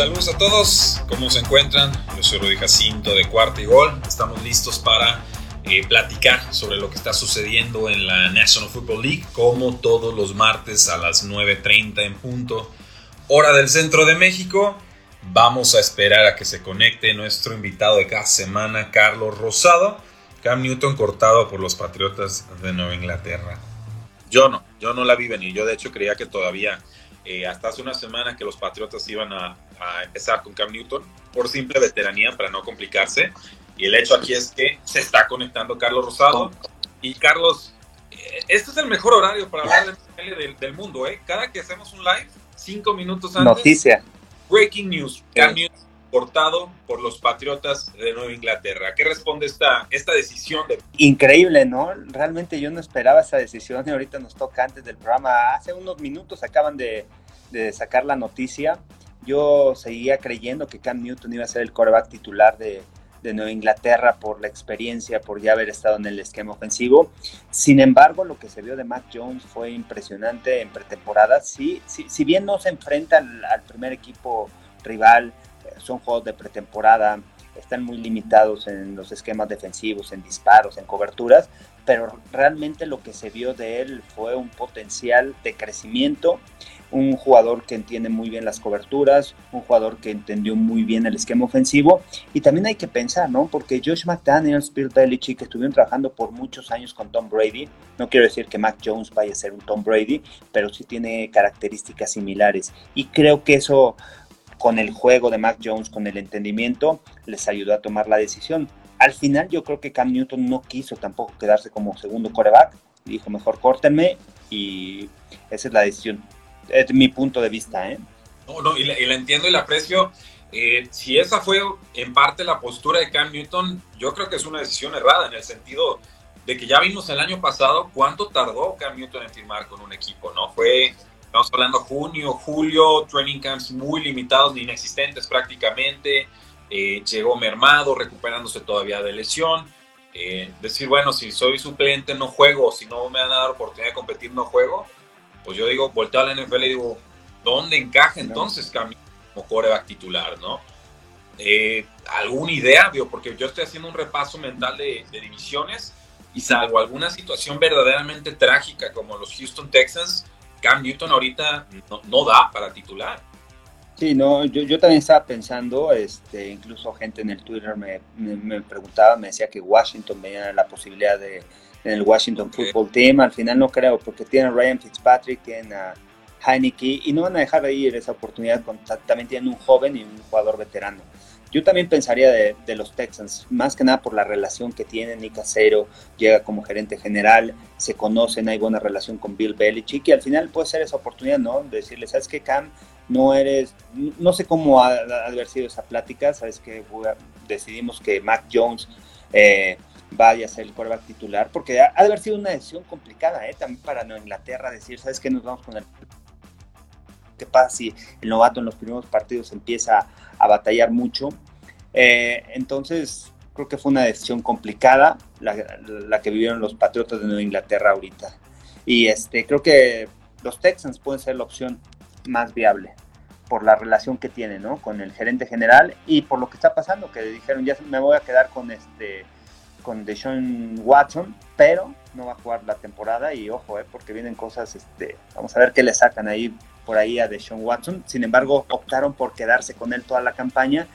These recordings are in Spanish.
Saludos a todos, ¿cómo se encuentran? Yo soy Rudy Jacinto de Cuarta y Gol. Estamos listos para eh, platicar sobre lo que está sucediendo en la National Football League, como todos los martes a las 9.30 en punto, hora del centro de México. Vamos a esperar a que se conecte nuestro invitado de cada semana, Carlos Rosado. Cam Newton cortado por los Patriotas de Nueva Inglaterra. Yo no, yo no la vi venir. Yo de hecho creía que todavía eh, hasta hace una semana que los Patriotas iban a, empezar con Cam Newton por simple veteranía para no complicarse. Y el hecho aquí es que se está conectando Carlos Rosado. Y Carlos, eh, este es el mejor horario para hablar del, del, mundo. ¿eh? Cada que hacemos un live, cinco minutos antes. Noticia. Breaking news. Cam Newton cortado por los Patriotas de Nueva Inglaterra. ¿Qué responde esta, esta decisión? De... Increíble, ¿no? Realmente yo no esperaba esa decisión y ahorita nos toca antes del programa. Hace unos minutos acaban de, de sacar la noticia. Yo seguía creyendo que Cam Newton iba a ser el coreback titular de, de Nueva Inglaterra por la experiencia, por ya haber estado en el esquema ofensivo. Sin embargo, lo que se vio de Mac Jones fue impresionante en pretemporada. Sí, si bien no se enfrenta al primer equipo rival, son juegos de pretemporada, están muy limitados en los esquemas defensivos, en disparos, en coberturas, pero realmente lo que se vio de él fue un potencial de crecimiento, un jugador que entiende muy bien las coberturas, un jugador que entendió muy bien el esquema ofensivo y también hay que pensar, ¿no? Porque Josh McDaniels, Bill Belichick estuvieron trabajando por muchos años con Tom Brady, no quiero decir que Mac Jones vaya a ser un Tom Brady, pero sí tiene características similares y creo que eso con el juego de Mac Jones, con el entendimiento, les ayudó a tomar la decisión. Al final yo creo que Cam Newton no quiso tampoco quedarse como segundo coreback, dijo mejor córtenme y esa es la decisión. Es mi punto de vista. ¿eh? No, no, y la, entiendo y la aprecio. Eh, si esa fue en parte la postura de Cam Newton, yo creo que es una decisión errada en el sentido de que ya vimos el año pasado cuánto tardó Cam Newton en firmar con un equipo, ¿no? Fue Estamos hablando junio, julio, training camps muy limitados, inexistentes prácticamente. Eh, llegó mermado, recuperándose todavía de lesión. Eh, decir, bueno, si soy suplente no juego, si no me van a oportunidad de competir no juego, pues yo digo, volteo a la NFL y digo, ¿dónde encaja entonces Camilo como coreback titular, no? Eh, ¿Alguna idea? Porque yo estoy haciendo un repaso mental de, de divisiones y salvo alguna situación verdaderamente trágica como los Houston Texans, Cam Newton ahorita no, da para titular. Sí, no, yo, yo, también estaba pensando, este, incluso gente en el Twitter me, me, preguntaba, me decía que Washington veía la posibilidad de en el Washington Football Team, al final no creo, porque tienen a Ryan Fitzpatrick, tienen a Heineke y no van a dejar de ir esa oportunidad, con, también tienen un joven y un jugador veterano. Yo también pensaría de, los Texans, más que nada por la relación que tienen. Nick Casero llega como gerente general, se conocen, hay buena relación con Bill Belichick y al final puede ser esa oportunidad, ¿no? De decirle, ¿sabes qué, Cam? No eres, no sé cómo ha, haber sido esa plática, ¿sabes que Decidimos que Mac Jones eh, vaya a ser el quarterback titular, porque ha, de haber sido una decisión complicada, ¿eh? También para Nueva Inglaterra decir, ¿sabes qué? Nos vamos con el qué pasa si el novato en los primeros partidos empieza a batallar mucho. Eh, entonces, creo que fue una decisión complicada la, que vivieron los Patriotas de Nueva Inglaterra ahorita. Y este, creo que los Texans pueden ser la opción más viable por la relación que tienen ¿no? con el gerente general y por lo que está pasando, que dijeron ya me voy a quedar con este con Deshaun Watson, pero no va a jugar la temporada y ojo, eh, porque vienen cosas, este, vamos a ver qué le sacan ahí por ahí a Deshaun Watson. Sin embargo, optaron por quedarse con él toda la campaña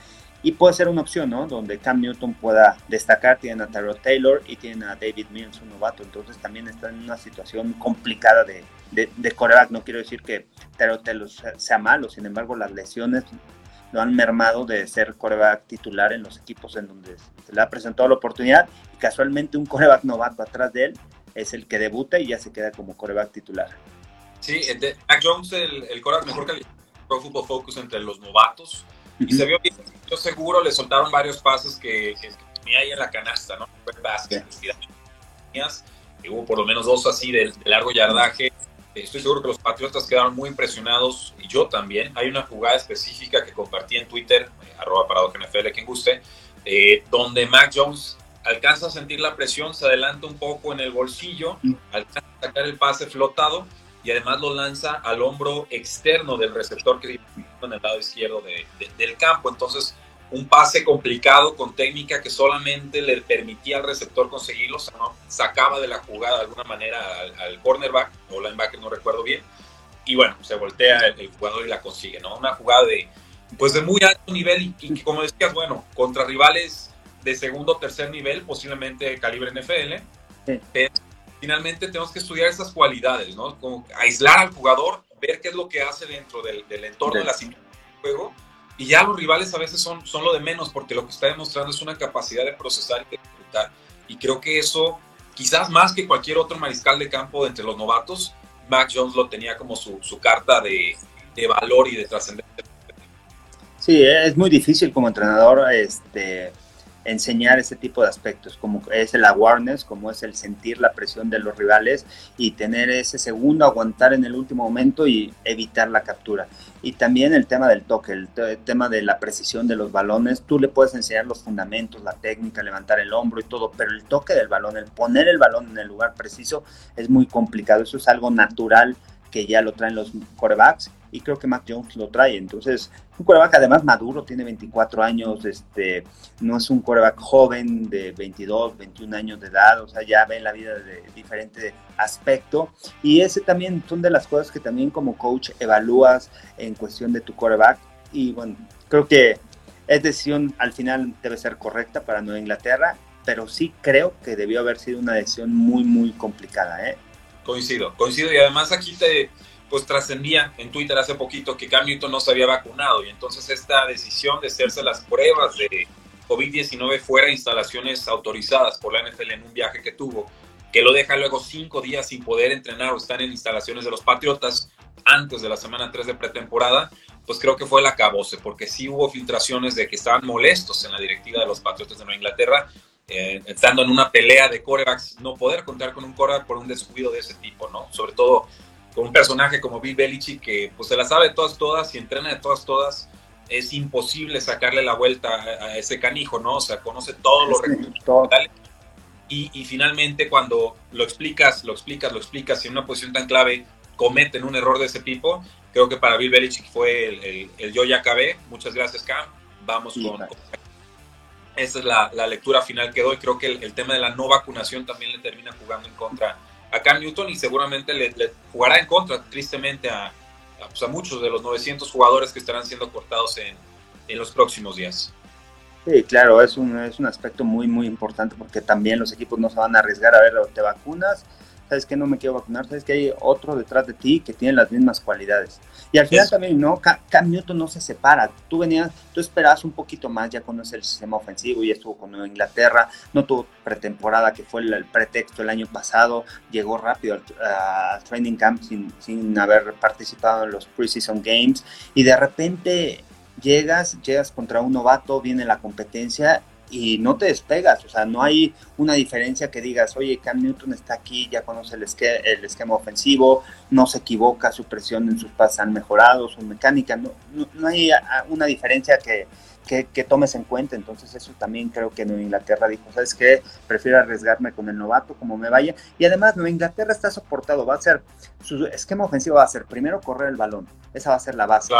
y puede ser una opción, ¿no? Donde Cam Newton pueda destacar. Tienen a Tyrod Taylor y tienen a David Mills, un novato. Entonces también está en una situación complicada de, de, coreback. No quiero decir que Tyrod Taylor sea malo, sin embargo, las lesiones lo han mermado de ser coreback titular en los equipos en donde se le ha presentado la oportunidad y casualmente un coreback novato atrás de él es el que debuta y ya se queda como coreback titular. Sí, Mac Jones, el, el coreback mejor calificado Pro Football Focus entre los novatos y se vio bien, yo seguro le soltaron varios pases que, tenía ahí en la canasta, ¿no? Fue basket, y hubo por lo menos dos así de, largo yardaje. Estoy seguro que los Patriotas quedaron muy impresionados y yo también. Hay una jugada específica que compartí en Twitter, eh, arroba NFL, quien guste, eh, donde Mac Jones alcanza a sentir la presión, se adelanta un poco en el bolsillo, alcanza a sacar el pase flotado y además lo lanza al hombro externo del receptor que en el lado izquierdo del campo. Entonces, un pase complicado con técnica que solamente le permitía al receptor conseguirlo, sacaba de la jugada de alguna manera al, cornerback o linebacker, no recuerdo bien, y bueno, se voltea el, jugador y la consigue, ¿no? Una jugada de, pues de muy alto nivel y, y como decías, bueno, contra rivales de segundo o tercer nivel, posiblemente calibre NFL, pero finalmente tenemos que estudiar esas cualidades, ¿no? Como aislar al jugador, ver qué es lo que hace dentro del, entorno de la del juego y ya los rivales a veces son, son lo de menos porque lo que está demostrando es una capacidad de procesar y de ejecutar. Y creo que eso, quizás más que cualquier otro mariscal de campo entre los novatos, Mac Jones lo tenía como su, su carta de, de, valor y de trascendencia. Sí, es muy difícil como entrenador este, enseñar ese tipo de aspectos, como es el awareness, como es el sentir la presión de los rivales y tener ese segundo, aguantar en el último momento y evitar la captura. Y también el tema del toque, el, tema de la precisión de los balones, tú le puedes enseñar los fundamentos, la técnica, levantar el hombro y todo, pero el toque del balón, el poner el balón en el lugar preciso es muy complicado, eso es algo natural que ya lo traen los corebacks y creo que Mac Jones lo trae. Entonces, un coreback además maduro, tiene 24 años, este, no es un coreback joven de 22, 21 años de edad, o sea, ya ve la vida de diferente aspecto. Y ese también son de las cosas que también como coach evalúas en cuestión de tu coreback. Y bueno, creo que es decisión al final debe ser correcta para Nueva Inglaterra, pero sí creo que debió haber sido una decisión muy, muy complicada. ¿eh? Coincido, coincido. Y además aquí te pues trascendía en Twitter hace poquito que Cam Newton no se había vacunado y entonces esta decisión de hacerse las pruebas de COVID-19 fuera de instalaciones autorizadas por la NFL en un viaje que tuvo, que lo deja luego cinco días sin poder entrenar o estar en instalaciones de los Patriotas antes de la semana 3 de pretemporada, pues creo que fue el acabose, porque sí hubo filtraciones de que estaban molestos en la directiva de los Patriotas de Nueva Inglaterra, eh, estando en una pelea de corebacks, no poder contar con un coreback por un descuido de ese tipo, ¿no? Sobre todo con un personaje como Bill Belichick que pues se la sabe todas, todas y entrena de todas, todas, es imposible sacarle la vuelta a, ese canijo, ¿no? O sea, conoce todos los recursos y, y, finalmente cuando lo explicas, lo explicas, lo explicas y en una posición tan clave cometen un error de ese tipo, creo que para Bill Belichick fue el, yo ya acabé, muchas gracias Cam, vamos con, Esa es la, la, lectura final que doy, creo que el, el tema de la no vacunación también le termina jugando en contra a Cam Newton y seguramente le, jugará en contra, tristemente, pues, a, muchos de los 900 jugadores que estarán siendo cortados en, en los próximos días. Sí, claro, es un, es un aspecto muy, muy importante porque también los equipos no se van a arriesgar a ver, te vacunas sabes que no me quiero vacunar, sabes que hay otro detrás de ti que tiene las mismas cualidades. Y al final también, ¿no? Cam Newton no se separa. Tú venías, tú esperabas un poquito más, ya conoces el sistema ofensivo y estuvo con Nueva Inglaterra, no tuvo pretemporada, que fue el, pretexto el año pasado, llegó rápido al training camp sin, sin haber participado en los preseason games y de repente llegas, llegas contra un novato, viene la competencia y no te despegas, o sea, no hay una diferencia que digas, oye, Cam Newton está aquí, ya conoce el, esquema, ofensivo, no se equivoca, su presión en sus pases han mejorado, su mecánica, no, no, hay una diferencia que, que, tomes en cuenta, entonces eso también creo que Nueva Inglaterra dijo, ¿sabes qué? Prefiero arriesgarme con el novato, como me vaya, y además Nueva Inglaterra está soportado, va a ser, su esquema ofensivo va a ser primero correr el balón, esa va a ser la base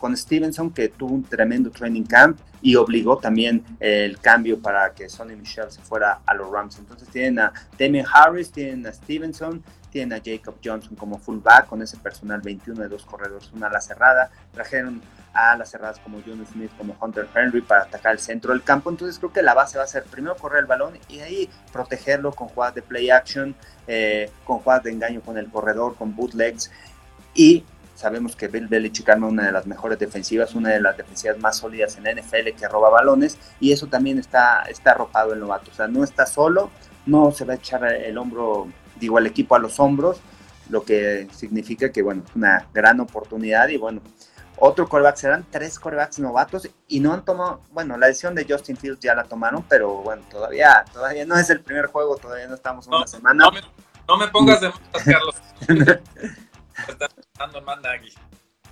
con Stevenson, que tuvo un tremendo training camp y obligó también el cambio para que Sonny Michel se fuera a los Rams. Entonces tienen a Damien Harris, tienen a Stevenson, tienen a Jacob Johnson como fullback con ese personal 21 de dos corredores, una ala cerrada. Trajeron a las cerradas como John Smith, como Hunter Henry para atacar el centro del campo. Entonces creo que la base va a ser primero correr el balón y ahí protegerlo con jugadas de play action, eh, con jugadas de engaño con el corredor, con bootlegs y sabemos que Bill Belichick arma una de las mejores defensivas, una de las defensivas más sólidas en la NFL que roba balones y eso también está, está arropado el novato. O sea, no está solo, no se va a echar el hombro, digo, al equipo a los hombros, lo que significa que, bueno, es una gran oportunidad y bueno, otro coreback, serán tres corebacks novatos y no han tomado, bueno, la decisión de Justin Fields ya la tomaron, pero bueno, todavía, todavía no es el primer juego, todavía no estamos en una semana. No me, pongas de malas, Carlos.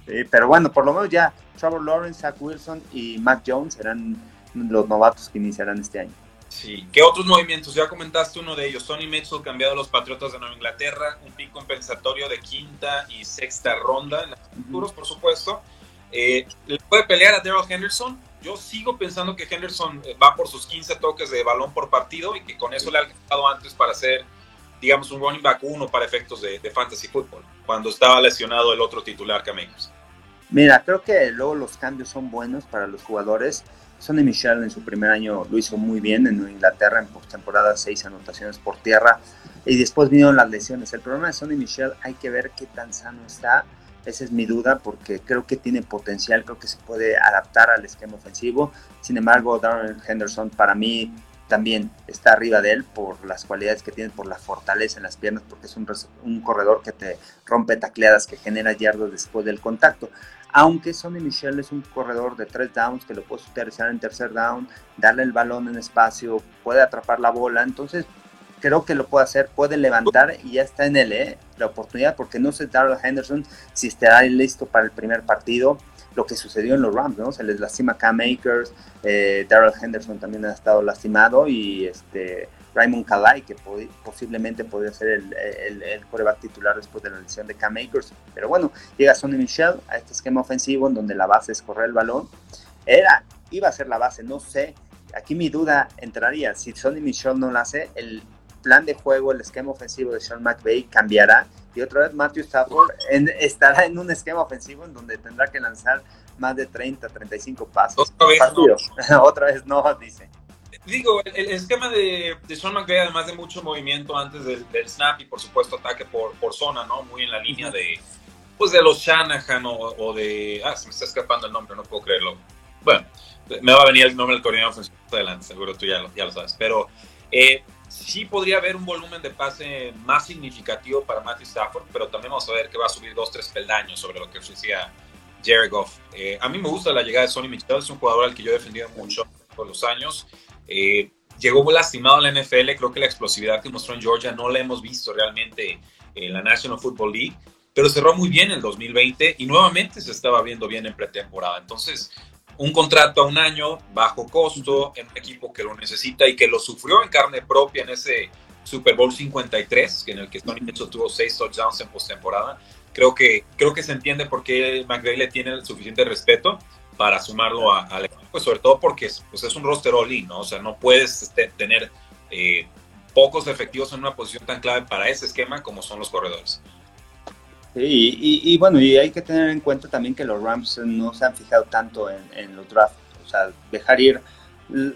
Sí, pero bueno, por lo menos ya Trevor Lawrence, Zach Wilson y Mac Jones serán los novatos que iniciarán este año. Sí, ¿qué otros movimientos? Ya comentaste uno de ellos. Tony Mitchell cambiado a los Patriotas de Nueva Inglaterra, un pick compensatorio de quinta y sexta ronda en los futuros, por supuesto. Eh, ¿Le puede pelear a Daryl Henderson? Yo sigo pensando que Henderson eh, va por sus 15 toques de balón por partido y que con eso le ha alcanzado antes para ser, digamos, un running back uno para efectos de, fantasy football, cuando estaba lesionado el otro titular, Camellos. Mira, creo que luego los cambios son buenos para los jugadores. Sonny Michel en su primer año lo hizo muy bien en Inglaterra, en postemporada, seis anotaciones por tierra. Y después vinieron las lesiones. El problema de Sonny Michel, hay que ver qué tan sano está esa es mi duda porque creo que tiene potencial, creo que se puede adaptar al esquema ofensivo. Sin embargo, Darren Henderson para mí también está arriba de él por las cualidades que tiene, por la fortaleza en las piernas, porque es un, un corredor que te rompe tacleadas, que genera yardas después del contacto. Aunque Sonny Michel es un corredor de tres downs que lo puedes utilizar en tercer down, darle el balón en espacio, puede atrapar la bola. Entonces, creo que lo puede hacer, puede levantar y ya está en él, ¿eh? la oportunidad, porque no sé Darrell Henderson si estará listo para el primer partido, lo que sucedió en los Rams, ¿no? Se les lastima Cam Akers, eh, Darrell Henderson también ha estado lastimado y este Raymond Kalai, que posiblemente podría ser el, el, el, coreback titular después de la lesión de Cam Akers. Pero bueno, llega Sonny Michel a este esquema ofensivo en donde la base es correr el balón. Era, iba a ser la base, no sé. Aquí mi duda entraría, si Sonny Michel no la hace, el plan de juego, el esquema ofensivo de Sean McVay cambiará y otra vez Matthew Stafford estará en un esquema ofensivo en donde tendrá que lanzar más de 30, 35 pasos. Otra vez no. otra vez no, dice. Digo, el, esquema de, Sean McVay, además de mucho movimiento antes del, snap y por supuesto ataque por, por zona, ¿no? Muy en la línea de, pues de los Shanahan o, de... Ah, se me está escapando el nombre, no puedo creerlo. Bueno, me va a venir el nombre del coordinador ofensivo adelante, seguro tú ya lo, ya lo sabes. Pero eh, sí podría haber un volumen de pase más significativo para Matthew Stafford, pero también vamos a ver que va a subir dos, tres peldaños sobre lo que ofrecía Jared Goff. Eh, a mí me gusta la llegada de Sonny Michel, es un jugador al que yo he defendido mucho por los años. Eh, llegó muy lastimado a la NFL, creo que la explosividad que mostró en Georgia no la hemos visto realmente en la National Football League, pero cerró muy bien el 2020 y nuevamente se estaba viendo bien en pretemporada. Entonces, un contrato a un año, bajo costo, en un equipo que lo necesita y que lo sufrió en carne propia en ese Super Bowl 53, en el que Tony Mitchell tuvo seis touchdowns en postemporada. Creo que, creo que se entiende por qué McVay le tiene el suficiente respeto para sumarlo al equipo, pues sobre todo porque pues es un roster all-in, ¿no? O sea, no puedes este, tener eh, pocos efectivos en una posición tan clave para ese esquema como son los corredores. Y, bueno, y hay que tener en cuenta también que los Rams no se han fijado tanto en, los drafts. O sea, dejar ir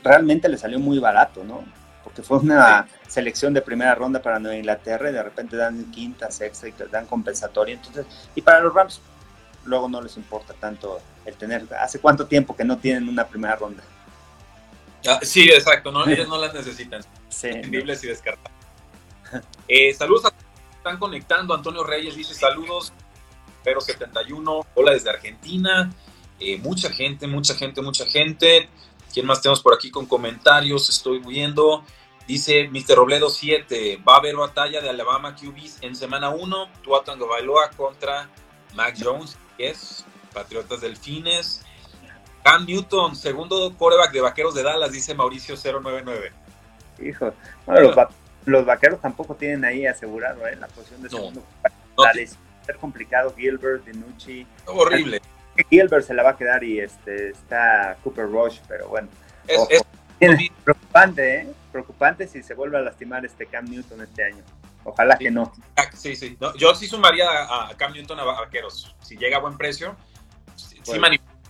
realmente le salió muy barato, ¿no? Porque fue una selección de primera ronda para Nueva Inglaterra y de repente dan quinta, sexta y dan compensatoria. Entonces, y para los Rams luego no les importa tanto el tener. ¿Hace cuánto tiempo que no tienen una primera ronda? Ah, sí, exacto, no, ellos no las necesitan. Sí, y descartables. Eh, saludos a están conectando. Antonio Reyes dice saludos. Pero 71, hola desde Argentina. Eh, mucha gente, mucha gente, mucha gente. ¿Quién más tenemos por aquí con comentarios? Estoy viendo. Dice Mr. Robledo 7, va a haber batalla de Alabama QBs en semana 1. Tuatango Bailoa contra Mac Jones, es Patriotas Delfines. Cam Newton, segundo quarterback de Vaqueros de Dallas, dice Mauricio 099. Hijo, bueno, los, los vaqueros tampoco tienen ahí asegurado ¿eh? la posición de segundo. No, ser complicado, Gilbert, Dinucci. Horrible. Gilbert se la va a quedar y este está Cooper Rush, pero bueno. Es, preocupante, ¿eh? Preocupante si se vuelve a lastimar este Cam Newton este año. Ojalá que no. Ah, sí, sí. yo sí sumaría a, Cam Newton a Vaqueros. Si llega a buen precio, sí,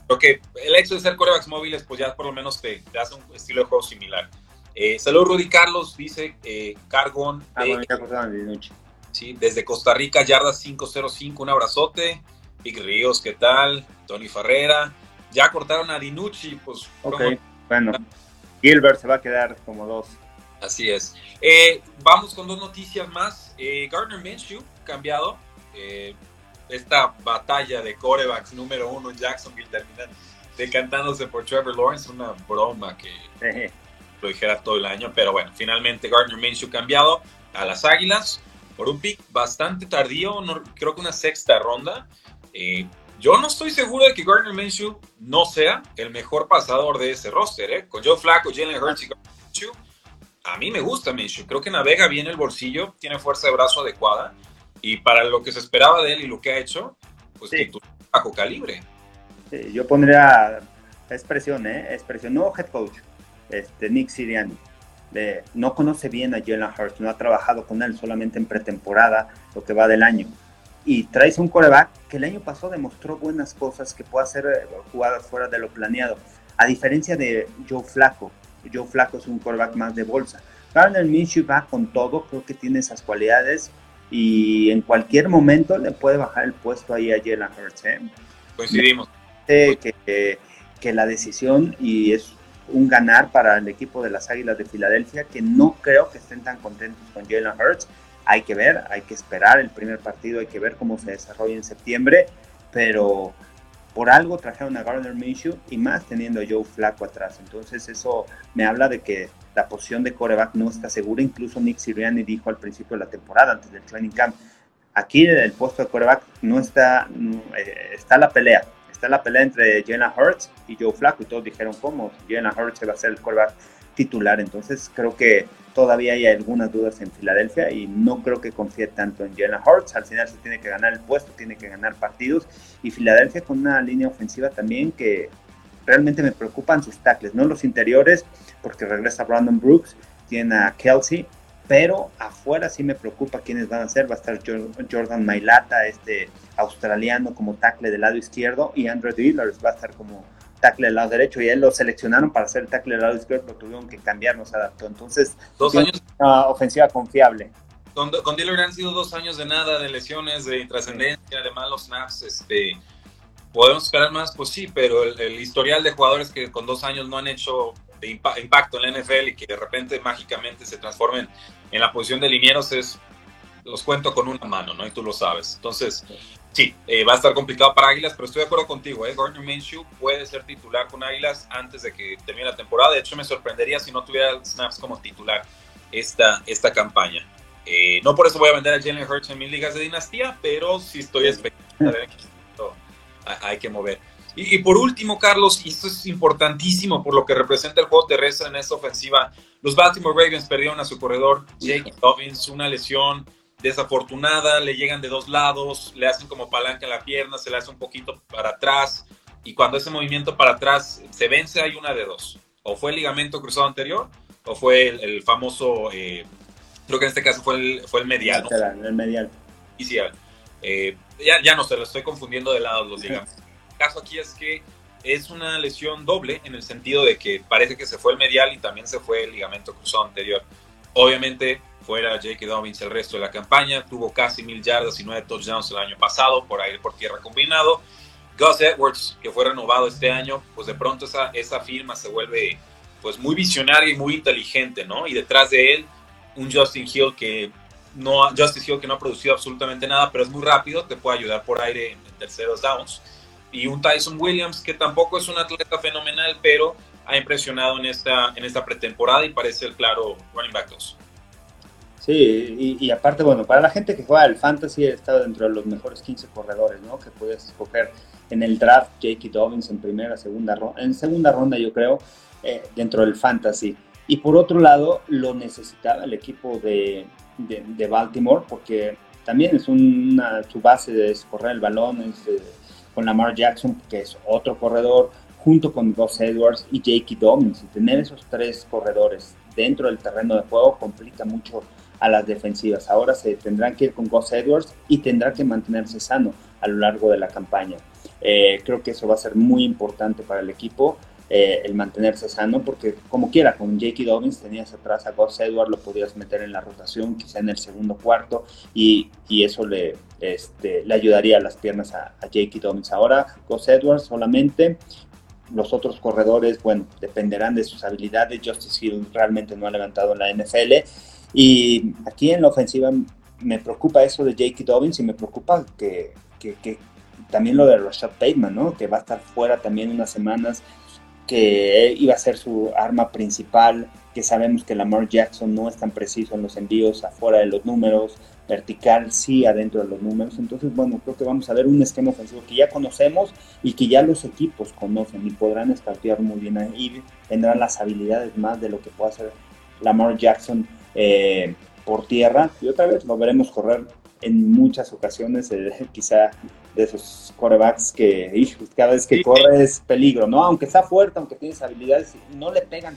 Creo que el hecho de ser corebacks móviles, pues ya por lo menos te, te hace un estilo de juego similar. Eh, saludos, Rudy Carlos, dice eh, Cargón. Ah, sí, desde Costa Rica, Yarda 505, un abrazote. Vic Ríos, ¿qué tal? Tony Ferrera. Ya cortaron a Dinucci, pues. Ok, bueno. Gilbert se va a quedar como dos. Así es. Eh, vamos con dos noticias más. Eh, Gardner Minshew, cambiado. Eh, esta batalla de corebacks número uno en Jacksonville termina decantándose por Trevor Lawrence, una broma que lo dijera todo el año, pero bueno, finalmente Gardner Minshew cambiado a las Águilas por un pick bastante tardío, creo que una sexta ronda. Eh, yo no estoy seguro de que Gardner Minshew no sea el mejor pasador de ese roster, ¿eh? Con Joe Flacco, Jalen Hurts y Gardner Minshew. A mí me gusta Minshew, creo que navega bien el bolsillo, tiene fuerza de brazo adecuada y para lo que se esperaba de él y lo que ha hecho, pues sí. bajo calibre. Sí, yo pondría expresión, ¿eh? Expresión, no head coach, este, Nick Sirianni. no conoce bien a Jalen Hurts, no ha trabajado con él solamente en pretemporada, lo que va del año. Y traes un coreback que el año pasado demostró buenas cosas, que puede hacer eh, jugadas fuera de lo planeado. A diferencia de Joe Flaco, Joe Flaco es un coreback más de bolsa. Gardner Minshew va con todo, creo que tiene esas cualidades y en cualquier momento le puede bajar el puesto ahí a Jalen Hurts. ¿eh? Coincidimos. que, que, la decisión y es un ganar para el equipo de las Águilas de Filadelfia, que no creo que estén tan contentos con Jalen Hurts. Hay que ver, hay que esperar el primer partido, hay que ver cómo se desarrolla en septiembre, pero por algo trajeron a Gardner Minshew y más teniendo a Joe Flaco atrás. Entonces eso me habla de que la posición de coreback no está segura. Incluso Nick Sirianni dijo al principio de la temporada, antes del training camp, aquí el puesto de coreback no está, eh, está la pelea. Está la pelea entre Jalen Hurts y Joe Flaco y todos dijeron cómo Jalen Hurts va a ser el coreback titular. Entonces creo que todavía hay algunas dudas en Filadelfia y no creo que confíe tanto en Jalen Hurts. Al final se tiene que ganar el puesto, tiene que ganar partidos. Y Filadelfia con una línea ofensiva también que realmente me preocupan sus tackles, no los interiores, porque regresa Brandon Brooks, tiene a Kelsey, pero afuera sí me preocupa quiénes van a ser. Va a estar Jordan Mailata, este australiano como tackle del lado izquierdo, y Andrew Dillers va a estar como tackle del lado derecho y él lo seleccionaron para hacer el tackle del lado izquierdo, lo tuvieron que cambiar, no se adaptó. Entonces, dos años una ofensiva confiable. Con, con Dillard han sido dos años de nada, de lesiones, de intrascendencia, además los snaps, este, podemos esperar más, pues sí, pero el, historial de jugadores que con dos años no han hecho de impacto en la NFL y que de repente mágicamente se transformen en la posición de linieros es, los cuento con una mano, ¿no? Y tú lo sabes. Entonces, Sí, eh, va a estar complicado para Águilas, pero estoy de acuerdo contigo. ¿eh? Gardner Minshew puede ser titular con Águilas antes de que termine la temporada. De hecho, me sorprendería si no tuviera snaps como titular esta, esta campaña. Eh, no por eso voy a vender a Jalen Hurts en mis ligas de dinastía, pero sí estoy expectando. Hay que mover. Y, y, por último, Carlos, y esto es importantísimo por lo que representa el juego terrestre en esta ofensiva, los Baltimore Ravens perdieron a su corredor Jake Dobbins, una lesión desafortunada, le llegan de dos lados, le hacen como palanca en la pierna, se le hace un poquito para atrás y cuando ese movimiento para atrás se vence hay una de dos. O fue el ligamento cruzado anterior o fue el, famoso, eh, creo que en este caso fue el, fue el medial. El medial. Eh, ya, ya no se lo estoy confundiendo de lado los ligamentos. Caso aquí es que es una lesión doble en el sentido de que parece que se fue el medial y también se fue el ligamento cruzado anterior. Obviamente fuera J.K. Dobbins el resto de la campaña, tuvo casi mil yardas y nueve touchdowns el año pasado por aire por tierra combinado. Gus Edwards, que fue renovado este año, pues de pronto esa, esa firma se vuelve pues muy visionaria y muy inteligente, ¿no? Y detrás de él, un Justin Hill que no, Justin Hill que no ha producido absolutamente nada, pero es muy rápido, te puede ayudar por aire en, terceros downs. Y un Tyson Williams que tampoco es un atleta fenomenal, pero ha impresionado en esta, en esta pretemporada y parece el claro running back 2. Sí, y, aparte, bueno, para la gente que juega el fantasy, está dentro de los mejores 15 corredores, ¿no? Que puedes escoger en el draft, J.K. Dobbins en primera, segunda ronda, en segunda ronda yo creo, eh, dentro del fantasy. Y por otro lado, lo necesitaba el equipo de, de, Baltimore, porque también es una, su base de correr el balón, es, eh, con Lamar Jackson, que es otro corredor, junto con Gus Edwards y J.K. Dobbins. Y tener esos tres corredores dentro del terreno de juego complica mucho a las defensivas. Ahora se tendrán que ir con Gus Edwards y tendrá que mantenerse sano a lo largo de la campaña. Eh, creo que eso va a ser muy importante para el equipo. Eh, el mantenerse sano, porque como quiera, con J.K. Dobbins tenías atrás a Gus Edwards, lo podías meter en la rotación, quizá en el segundo cuarto, y, y eso le, este, le ayudaría a las piernas a, a J.K. Dobbins. Ahora, Gus Edwards solamente, los otros corredores, bueno, dependerán de sus habilidades. Justice Hill realmente no ha levantado en la NFL. Y aquí en la ofensiva me preocupa eso de J.K. Dobbins y me preocupa que, que, que también lo de Rashad Bateman, ¿no? Que va a estar fuera también unas semanas, que iba a ser su arma principal, que sabemos que Lamar Jackson no es tan preciso en los envíos afuera de los números, vertical sí adentro de los números. Entonces, bueno, creo que vamos a ver un esquema ofensivo que ya conocemos y que ya los equipos conocen y podrán escatear muy bien ahí, tendrán las habilidades más de lo que pueda hacer Lamar Jackson eh, por tierra. Y otra vez lo veremos correr en muchas ocasiones, eh, quizá de esos corebacks que cada vez que corre es peligro, ¿no? Aunque está fuerte, aunque tienes habilidades, no le pegan,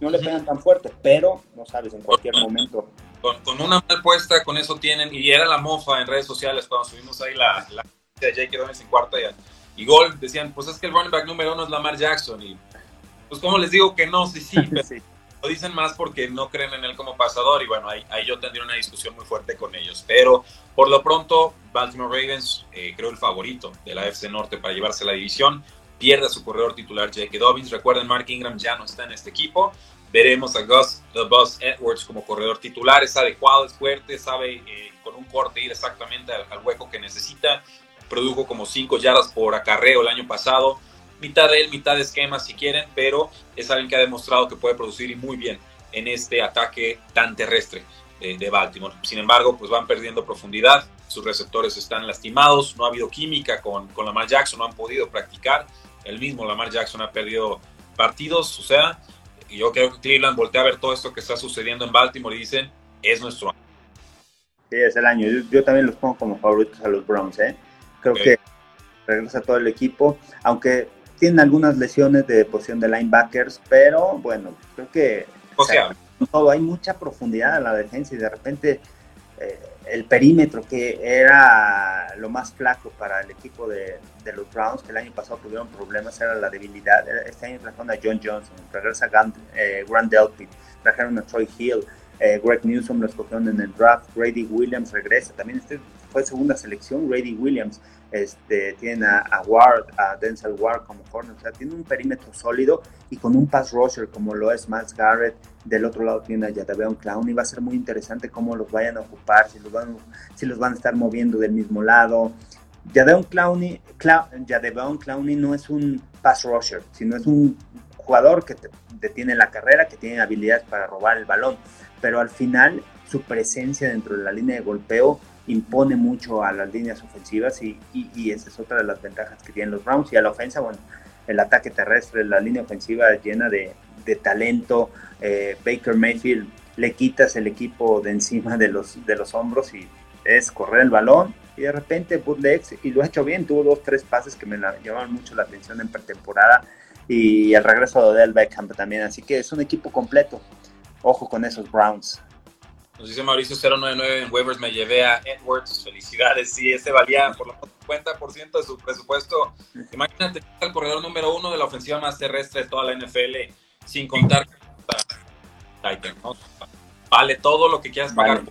no, le pegan tan fuerte, pero no sabes en cualquier momento. Con, una mal puesta, con eso tienen, y era la mofa en redes sociales cuando subimos ahí la, la de Jake Donis en cuarta y, y, gol, decían, pues es que el running back número uno es Lamar Jackson, y pues como les digo que no, sí, sí, sí lo dicen más porque no creen en él como pasador y bueno, ahí, ahí, yo tendría una discusión muy fuerte con ellos. Pero por lo pronto, Baltimore Ravens, eh, creo el favorito de la FC Norte para llevarse la división, pierde a su corredor titular J.K. Dobbins. Recuerden, Mark Ingram ya no está en este equipo. Veremos a Gus, the Bus Edwards como corredor titular, es adecuado, es fuerte, sabe eh, con un corte ir exactamente al, al hueco que necesita. Produjo como 5 yardas por acarreo el año pasado mitad de él, mitad de esquema si quieren, pero es alguien que ha demostrado que puede producir y muy bien en este ataque tan terrestre de, Baltimore. Sin embargo, pues van perdiendo profundidad, sus receptores están lastimados, no ha habido química con, con Lamar Jackson, no han podido practicar, el mismo Lamar Jackson ha perdido partidos, o sea, yo creo que Cleveland voltea a ver todo esto que está sucediendo en Baltimore y dicen, es nuestro año. Sí, es el año. Yo, también los pongo como favoritos a los Browns, ¿eh? Creo que regresa todo el equipo, aunque tienen algunas lesiones de posición de linebackers, pero bueno, creo que o sea, todo hay mucha profundidad en la defensa y de repente eh, el perímetro que era lo más flaco para el equipo de, de, los Browns, que el año pasado tuvieron problemas, era la debilidad. Este año trajeron a John Johnson, regresa Grant, eh, Grant Delpit, trajeron a Troy Hill, eh, Greg Newsom lo escogieron en el draft, Grady Williams regresa, también este fue segunda selección, Grady Williams este, tienen a, Ward, a Denzel Ward como corner, o sea, tiene un perímetro sólido y con un pass rusher como lo es Miles Garrett, del otro lado tiene a Jadaveon Clown y va a ser muy interesante cómo los vayan a ocupar, si los van, si los van a estar moviendo del mismo lado. Jadaveon Clowney, Clowney no es un pass rusher, sino es un jugador que detiene la carrera, que tiene habilidades para robar el balón, pero al final su presencia dentro de la línea de golpeo impone mucho a las líneas ofensivas y, esa es otra de las ventajas que tienen los Browns. Y a la ofensa, bueno, el ataque terrestre, la línea ofensiva llena de, talento. Eh, Baker Mayfield le quitas el equipo de encima de los, de los hombros y es correr el balón y de repente bootlegs y lo ha hecho bien, tuvo dos, tres pases que me la, llamaban mucho la atención en pretemporada y el regreso de Odell Beckham también, así que es un equipo completo. Ojo con esos Browns. Nos dice Mauricio 099 en waivers me llevé a Edwards. Felicidades. Sí, ese valía por lo menos 50% de su presupuesto. Imagínate el corredor número uno de la ofensiva más terrestre de toda la NFL, sin contar Titan, ¿no? Vale todo lo que quieras pagar.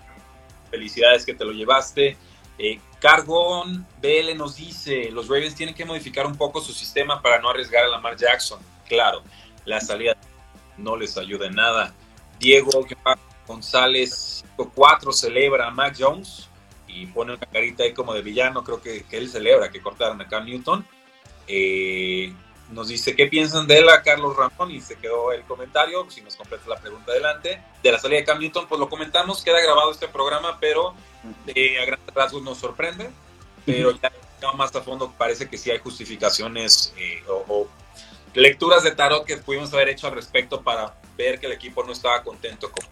Felicidades que te lo llevaste. Eh, Cargón BL nos dice, los Ravens tienen que modificar un poco su sistema para no arriesgar a Lamar Jackson. Claro, la salida no les ayuda en nada. Diego González 4 celebra a Mac Jones y pone una carita ahí como de villano, creo que, él celebra que cortaron a Cam Newton. Eh, nos dice qué piensan de él a Carlos Ramón y se quedó el comentario, si nos completa la pregunta adelante. De la salida de Cam Newton, pues lo comentamos, queda grabado este programa, pero eh, a grandes rasgos nos sorprende, pero ya más a fondo parece que sí hay justificaciones eh, o, o, lecturas de tarot que pudimos haber hecho al respecto para ver que el equipo no estaba contento con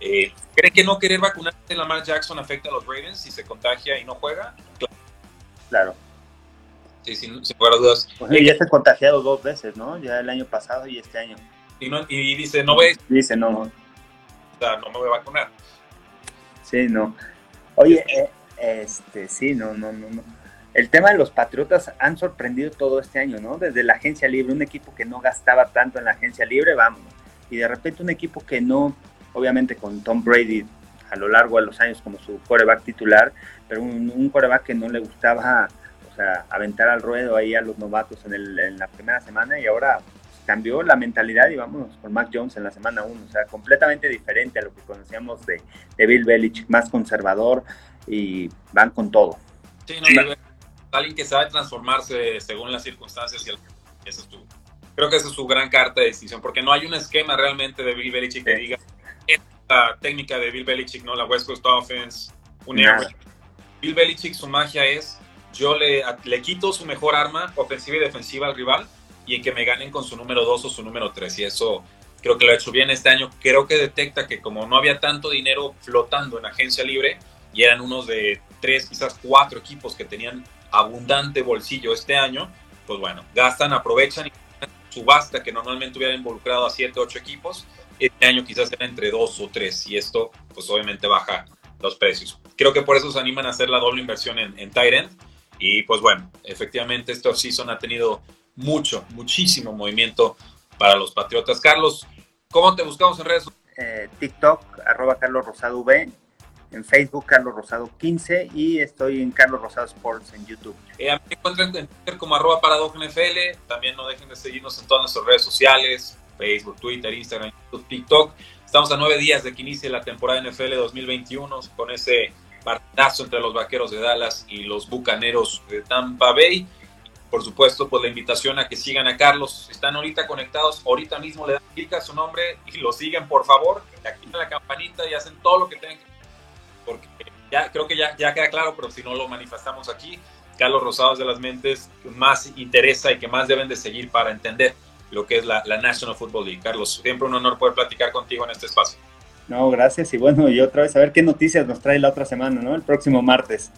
eh, ¿Creen que no querer vacunarse Lamar Jackson afecta a los Ravens si se contagia y no juega? Claro. Sí, sin, lugar a dudas. Pues ya se ha contagiado dos veces, ¿no? Ya el año pasado y este año. Y, no, y dice, no voy. Dice, no. O sea, no me voy a vacunar. Sí, no. Oye, eh, este, sí, no, no, no, no. el tema de los Patriotas han sorprendido todo este año, ¿no? Desde la agencia libre, un equipo que no gastaba tanto en la agencia libre, vamos. Y de repente un equipo que no, obviamente con Tom Brady a lo largo de los años como su coreback titular, pero un, un coreback que no le gustaba, o sea, aventar al ruedo ahí a los novatos en, el, en la primera semana y ahora cambió la mentalidad y vámonos con Mac Jones en la semana 1, o sea, completamente diferente a lo que conocíamos de, de Bill Belichick, más conservador y van con todo. Sí, no, alguien que sabe transformarse según las circunstancias y el, es creo que esa es su gran carta de decisión, porque no hay un esquema realmente de Bill Belichick que diga esta técnica de Bill Belichick, no la West Coast Offense, un Bill Belichick su magia es yo le, le quito su mejor arma ofensiva y defensiva al rival y en que me ganen con su número 2 o su número 3 y eso creo que lo ha hecho bien este año. Creo que detecta que como no había tanto dinero flotando en agencia libre y eran unos de tres, quizás cuatro equipos que tenían abundante bolsillo este año, pues bueno, gastan, aprovechan y subasta que normalmente hubiera involucrado a 7, 8 equipos, este año quizás era entre 2 o 3 y esto pues obviamente baja los precios. Creo que por eso se animan a hacer la doble inversión en, en Tyrant y pues bueno, efectivamente este offseason ha tenido mucho, muchísimo movimiento para los Patriotas. Carlos, ¿cómo te buscamos en redes sociales? Eh, TikTok, arroba Carlos Rosado V, en Facebook Carlos Rosado 15 y estoy en Carlos Rosado Sports en YouTube. Eh, a mí me encuentran en Twitter como arroba NFL, también no dejen de seguirnos en todas nuestras redes sociales, Facebook, Twitter, Instagram, YouTube, TikTok. Estamos a nueve días de que inicie la temporada NFL 2021 con ese partidazo entre los Vaqueros de Dallas y los Bucaneros de Tampa Bay. Por supuesto, pues la invitación a que sigan a Carlos. Están ahorita conectados, ahorita mismo le dan clic a su nombre y lo siguen, por favor. Activan la campanita y hacen todo lo que tengan que porque ya creo que ya, ya queda claro, pero si no lo manifestamos aquí, Carlos Rosados de las mentes más interesa y que más deben de seguir para entender lo que es la, la National Football League. Carlos, siempre un honor poder platicar contigo en este espacio. No, gracias. Y bueno, y otra vez a ver qué noticias nos trae la otra semana, ¿no? El próximo martes.